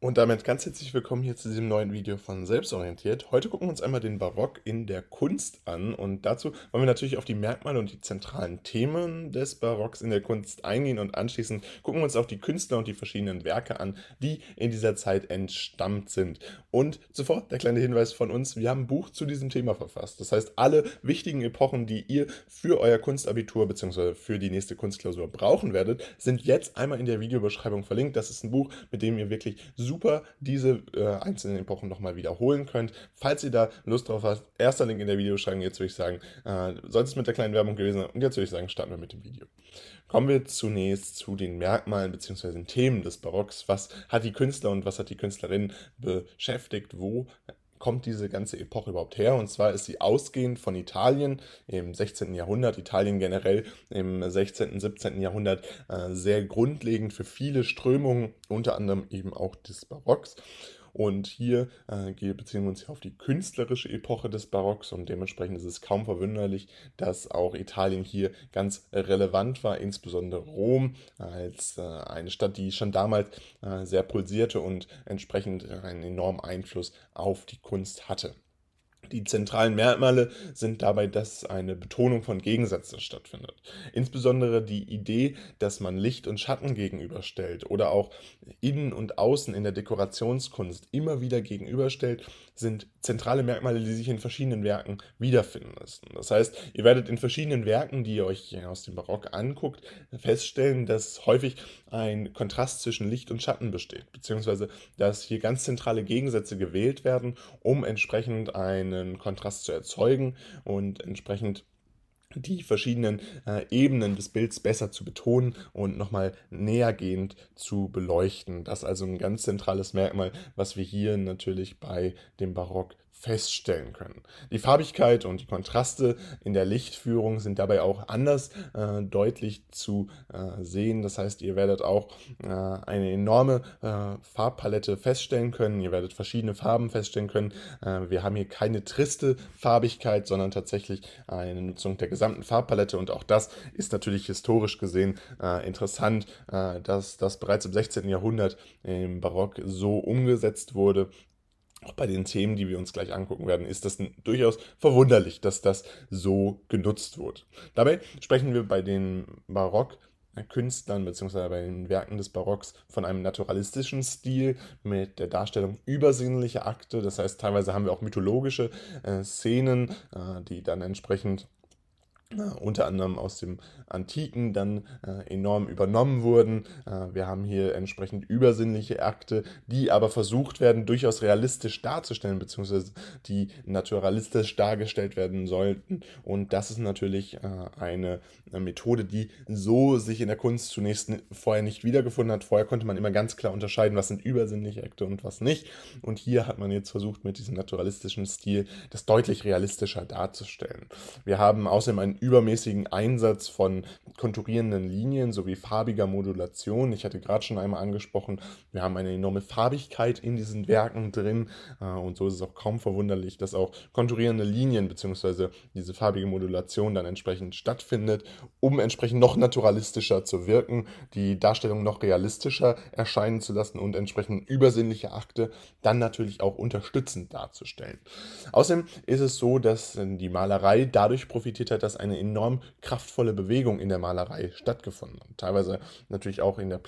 Und damit ganz herzlich willkommen hier zu diesem neuen Video von Selbstorientiert. Heute gucken wir uns einmal den Barock in der Kunst an und dazu wollen wir natürlich auf die Merkmale und die zentralen Themen des Barocks in der Kunst eingehen und anschließend gucken wir uns auch die Künstler und die verschiedenen Werke an, die in dieser Zeit entstammt sind. Und zuvor der kleine Hinweis von uns, wir haben ein Buch zu diesem Thema verfasst. Das heißt, alle wichtigen Epochen, die ihr für euer Kunstabitur bzw. für die nächste Kunstklausur brauchen werdet, sind jetzt einmal in der Videobeschreibung verlinkt. Das ist ein Buch, mit dem ihr wirklich super diese äh, einzelnen Epochen nochmal wiederholen könnt. Falls ihr da Lust drauf habt, erster Link in der Videobeschreibung. Jetzt würde ich sagen, äh, sollte es mit der kleinen Werbung gewesen. Und jetzt würde ich sagen, starten wir mit dem Video. Kommen wir zunächst zu den Merkmalen bzw. Themen des Barocks. Was hat die Künstler und was hat die Künstlerin beschäftigt? Wo kommt diese ganze Epoche überhaupt her? Und zwar ist sie ausgehend von Italien im 16. Jahrhundert, Italien generell im 16., 17. Jahrhundert äh, sehr grundlegend für viele Strömungen, unter anderem eben auch des Barocks. Und hier äh, beziehen wir uns hier auf die künstlerische Epoche des Barocks und dementsprechend ist es kaum verwunderlich, dass auch Italien hier ganz relevant war, insbesondere Rom als äh, eine Stadt, die schon damals äh, sehr pulsierte und entsprechend einen enormen Einfluss auf die Kunst hatte. Die zentralen Merkmale sind dabei, dass eine Betonung von Gegensätzen stattfindet. Insbesondere die Idee, dass man Licht und Schatten gegenüberstellt oder auch Innen und Außen in der Dekorationskunst immer wieder gegenüberstellt, sind zentrale Merkmale, die sich in verschiedenen Werken wiederfinden lassen. Das heißt, ihr werdet in verschiedenen Werken, die ihr euch aus dem Barock anguckt, feststellen, dass häufig ein Kontrast zwischen Licht und Schatten besteht, beziehungsweise dass hier ganz zentrale Gegensätze gewählt werden, um entsprechend einen Kontrast zu erzeugen und entsprechend die verschiedenen äh, Ebenen des Bilds besser zu betonen und nochmal nähergehend zu beleuchten. Das ist also ein ganz zentrales Merkmal, was wir hier natürlich bei dem Barock feststellen können. Die Farbigkeit und die Kontraste in der Lichtführung sind dabei auch anders äh, deutlich zu äh, sehen. Das heißt, ihr werdet auch äh, eine enorme äh, Farbpalette feststellen können. Ihr werdet verschiedene Farben feststellen können. Äh, wir haben hier keine triste Farbigkeit, sondern tatsächlich eine Nutzung der gesamten Farbpalette. Und auch das ist natürlich historisch gesehen äh, interessant, dass das bereits im 16. Jahrhundert im Barock so umgesetzt wurde auch bei den Themen, die wir uns gleich angucken werden, ist das durchaus verwunderlich, dass das so genutzt wird. Dabei sprechen wir bei den Barockkünstlern bzw. bei den Werken des Barocks von einem naturalistischen Stil mit der Darstellung übersinnlicher Akte. Das heißt, teilweise haben wir auch mythologische äh, Szenen, äh, die dann entsprechend unter anderem aus dem Antiken dann äh, enorm übernommen wurden. Äh, wir haben hier entsprechend übersinnliche Akte, die aber versucht werden, durchaus realistisch darzustellen, beziehungsweise die naturalistisch dargestellt werden sollten. Und das ist natürlich äh, eine, eine Methode, die so sich in der Kunst zunächst vorher nicht wiedergefunden hat. Vorher konnte man immer ganz klar unterscheiden, was sind übersinnliche Akte und was nicht. Und hier hat man jetzt versucht, mit diesem naturalistischen Stil das deutlich realistischer darzustellen. Wir haben außerdem einen übermäßigen Einsatz von konturierenden Linien sowie farbiger Modulation. Ich hatte gerade schon einmal angesprochen, wir haben eine enorme Farbigkeit in diesen Werken drin äh, und so ist es auch kaum verwunderlich, dass auch konturierende Linien bzw. diese farbige Modulation dann entsprechend stattfindet, um entsprechend noch naturalistischer zu wirken, die Darstellung noch realistischer erscheinen zu lassen und entsprechend übersinnliche Akte dann natürlich auch unterstützend darzustellen. Außerdem ist es so, dass die Malerei dadurch profitiert hat, dass eine eine enorm kraftvolle Bewegung in der Malerei stattgefunden hat. Teilweise natürlich auch in der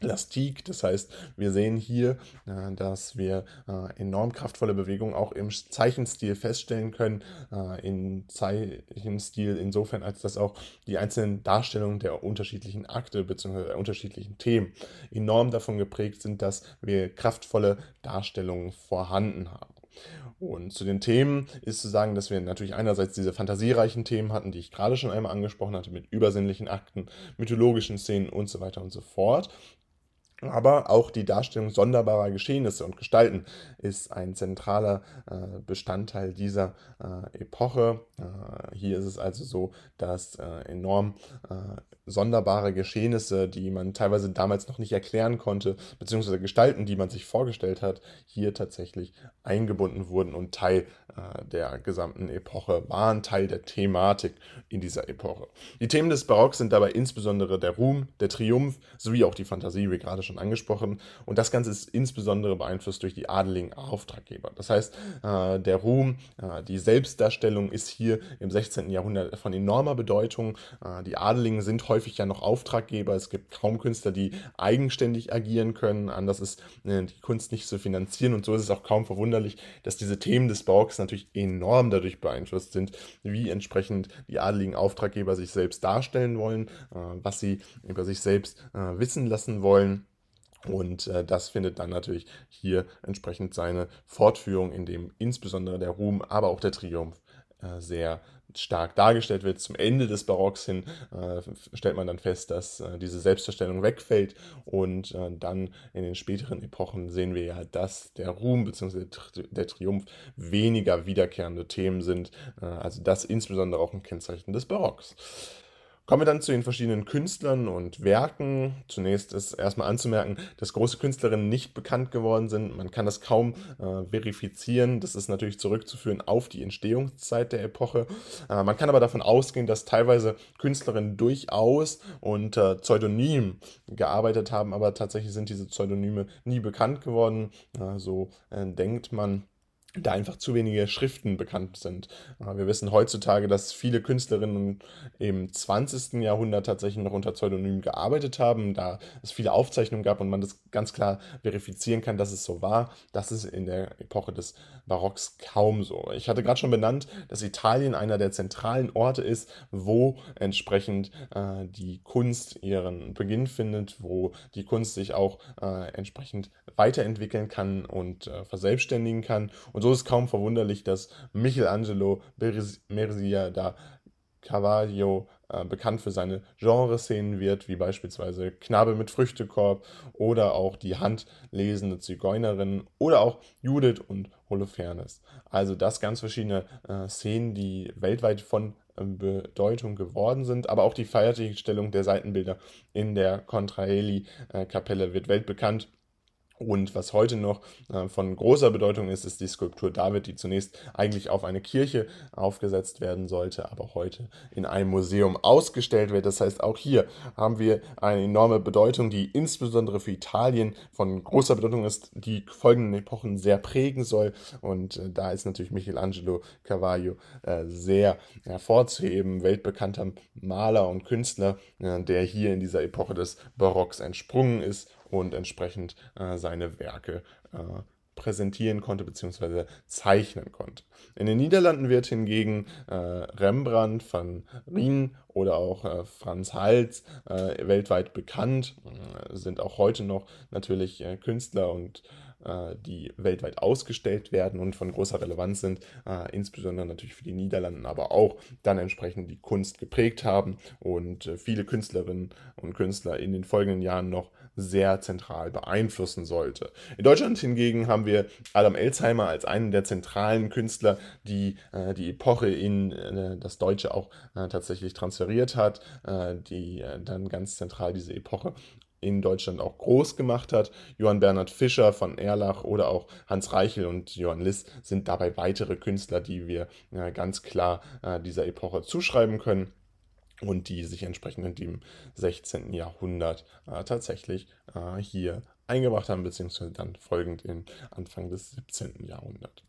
Plastik. Das heißt, wir sehen hier, äh, dass wir äh, enorm kraftvolle Bewegungen auch im Zeichenstil feststellen können. Äh, Im Zeichenstil insofern, als dass auch die einzelnen Darstellungen der unterschiedlichen Akte bzw. der unterschiedlichen Themen enorm davon geprägt sind, dass wir kraftvolle Darstellungen vorhanden haben. Und zu den Themen ist zu sagen, dass wir natürlich einerseits diese fantasiereichen Themen hatten, die ich gerade schon einmal angesprochen hatte, mit übersinnlichen Akten, mythologischen Szenen und so weiter und so fort. Aber auch die Darstellung sonderbarer Geschehnisse und Gestalten ist ein zentraler äh, Bestandteil dieser äh, Epoche. Äh, hier ist es also so, dass enorm sonderbare Geschehnisse, die man teilweise damals noch nicht erklären konnte, beziehungsweise Gestalten, die man sich vorgestellt hat, hier tatsächlich eingebunden wurden und Teil äh, der gesamten Epoche waren, Teil der Thematik in dieser Epoche. Die Themen des Barocks sind dabei insbesondere der Ruhm, der Triumph sowie auch die Fantasie, wie gerade schon angesprochen. Und das Ganze ist insbesondere beeinflusst durch die adeligen Auftraggeber. Das heißt, äh, der Ruhm, äh, die Selbstdarstellung ist hier im 16. Jahrhundert von enormer Bedeutung. Äh, die Adeligen sind häufig ja noch Auftraggeber. Es gibt kaum Künstler, die eigenständig agieren können. Anders ist die Kunst nicht zu finanzieren. Und so ist es auch kaum verwunderlich, dass diese Themen des Barocks natürlich enorm dadurch beeinflusst sind, wie entsprechend die adeligen Auftraggeber sich selbst darstellen wollen, was sie über sich selbst wissen lassen wollen. Und äh, das findet dann natürlich hier entsprechend seine Fortführung, in dem insbesondere der Ruhm, aber auch der Triumph äh, sehr stark dargestellt wird. Zum Ende des Barocks hin äh, stellt man dann fest, dass äh, diese Selbstverstellung wegfällt und äh, dann in den späteren Epochen sehen wir ja, dass der Ruhm bzw. der Triumph weniger wiederkehrende Themen sind. Äh, also das insbesondere auch ein Kennzeichen des Barocks. Kommen wir dann zu den verschiedenen Künstlern und Werken. Zunächst ist erstmal anzumerken, dass große Künstlerinnen nicht bekannt geworden sind. Man kann das kaum äh, verifizieren. Das ist natürlich zurückzuführen auf die Entstehungszeit der Epoche. Äh, man kann aber davon ausgehen, dass teilweise Künstlerinnen durchaus unter Pseudonym gearbeitet haben, aber tatsächlich sind diese Pseudonyme nie bekannt geworden. Äh, so denkt man da einfach zu wenige Schriften bekannt sind. Wir wissen heutzutage, dass viele Künstlerinnen im 20. Jahrhundert tatsächlich noch unter Pseudonym gearbeitet haben, da es viele Aufzeichnungen gab und man das ganz klar verifizieren kann, dass es so war. Das ist in der Epoche des Barocks kaum so. Ich hatte gerade schon benannt, dass Italien einer der zentralen Orte ist, wo entsprechend äh, die Kunst ihren Beginn findet, wo die Kunst sich auch äh, entsprechend weiterentwickeln kann und äh, verselbstständigen kann. So ist kaum verwunderlich, dass Michelangelo Mersia da Caravaggio äh, bekannt für seine Genreszenen wird, wie beispielsweise Knabe mit Früchtekorb oder auch die handlesende Zigeunerin oder auch Judith und Holofernes. Also das ganz verschiedene äh, Szenen, die weltweit von äh, Bedeutung geworden sind, aber auch die Feiertigstellung der Seitenbilder in der Contraeli-Kapelle äh, wird weltbekannt. Und was heute noch äh, von großer Bedeutung ist, ist die Skulptur David, die zunächst eigentlich auf eine Kirche aufgesetzt werden sollte, aber heute in einem Museum ausgestellt wird. Das heißt, auch hier haben wir eine enorme Bedeutung, die insbesondere für Italien von großer Bedeutung ist, die folgenden Epochen sehr prägen soll. Und äh, da ist natürlich Michelangelo Caravaggio äh, sehr hervorzuheben, weltbekannter Maler und Künstler, der hier in dieser Epoche des Barocks entsprungen ist und entsprechend äh, seine Werke äh, präsentieren konnte bzw. zeichnen konnte. In den Niederlanden wird hingegen äh, Rembrandt, Van Rijn oder auch äh, Franz Hals äh, weltweit bekannt, äh, sind auch heute noch natürlich äh, Künstler und die weltweit ausgestellt werden und von großer Relevanz sind, äh, insbesondere natürlich für die Niederlanden, aber auch dann entsprechend die Kunst geprägt haben und äh, viele Künstlerinnen und Künstler in den folgenden Jahren noch sehr zentral beeinflussen sollte. In Deutschland hingegen haben wir Adam Elsheimer als einen der zentralen Künstler, die äh, die Epoche in äh, das Deutsche auch äh, tatsächlich transferiert hat, die dann ganz zentral diese Epoche in Deutschland auch groß gemacht hat. Johann Bernhard Fischer von Erlach oder auch Hans Reichel und Johann Liss sind dabei weitere Künstler, die wir äh, ganz klar äh, dieser Epoche zuschreiben können und die sich entsprechend dem 16. Jahrhundert äh, tatsächlich äh, hier eingebracht haben, beziehungsweise dann folgend in Anfang des 17. Jahrhunderts.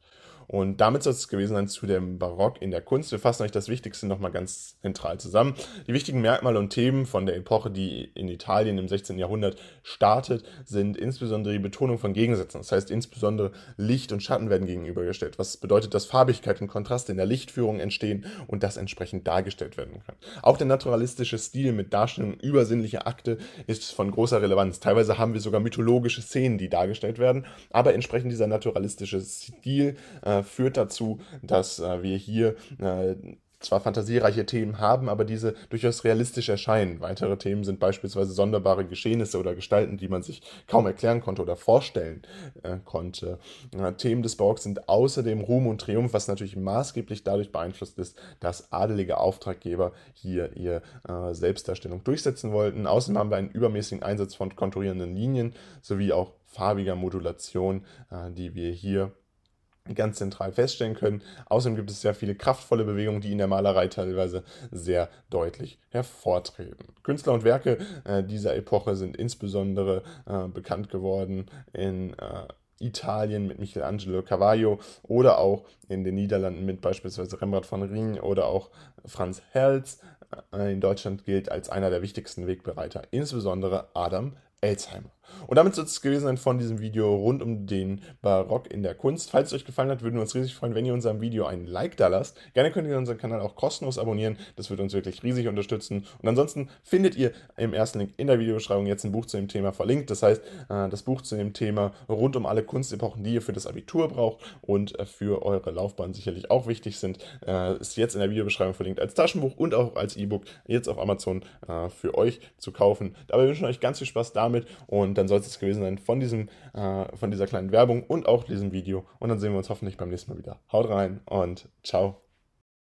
Und damit soll es gewesen sein zu dem Barock in der Kunst. Wir fassen euch das Wichtigste nochmal ganz zentral zusammen. Die wichtigen Merkmale und Themen von der Epoche, die in Italien im 16. Jahrhundert startet, sind insbesondere die Betonung von Gegensätzen. Das heißt, insbesondere Licht und Schatten werden gegenübergestellt. Was bedeutet, dass Farbigkeit und Kontraste in der Lichtführung entstehen und das entsprechend dargestellt werden kann. Auch der naturalistische Stil mit Darstellung übersinnlicher Akte ist von großer Relevanz. Teilweise haben wir sogar mythologische Szenen, die dargestellt werden, aber entsprechend dieser naturalistische Stil äh, führt dazu, dass äh, wir hier äh, zwar fantasiereiche Themen haben, aber diese durchaus realistisch erscheinen. Weitere Themen sind beispielsweise sonderbare Geschehnisse oder Gestalten, die man sich kaum erklären konnte oder vorstellen äh, konnte. Äh, Themen des Barocks sind außerdem Ruhm und Triumph, was natürlich maßgeblich dadurch beeinflusst ist, dass adelige Auftraggeber hier ihre äh, Selbstdarstellung durchsetzen wollten. Außerdem haben wir einen übermäßigen Einsatz von konturierenden Linien sowie auch farbiger Modulation, äh, die wir hier ganz zentral feststellen können. Außerdem gibt es sehr viele kraftvolle Bewegungen, die in der Malerei teilweise sehr deutlich hervortreten. Künstler und Werke äh, dieser Epoche sind insbesondere äh, bekannt geworden in äh, Italien mit Michelangelo Caravaggio oder auch in den Niederlanden mit beispielsweise Rembrandt von Rijn oder auch Franz Herz. Äh, in Deutschland gilt als einer der wichtigsten Wegbereiter, insbesondere Adam Elsheimer. Und damit soll es gewesen sein von diesem Video rund um den Barock in der Kunst. Falls es euch gefallen hat, würden wir uns riesig freuen, wenn ihr unserem Video einen Like da lasst. Gerne könnt ihr unseren Kanal auch kostenlos abonnieren. Das würde uns wirklich riesig unterstützen. Und ansonsten findet ihr im ersten Link in der Videobeschreibung jetzt ein Buch zu dem Thema verlinkt. Das heißt, äh, das Buch zu dem Thema rund um alle Kunstepochen, die ihr für das Abitur braucht und äh, für eure Laufbahn sicherlich auch wichtig sind, äh, ist jetzt in der Videobeschreibung verlinkt als Taschenbuch und auch als E-Book jetzt auf Amazon für euch zu kaufen. Dabei wünschen wir euch ganz viel Spaß damit und dann soll es gewesen sein von, diesem, äh, von dieser kleinen Werbung und auch diesem Video. Und dann sehen wir uns hoffentlich beim nächsten Mal wieder. Haut rein und ciao.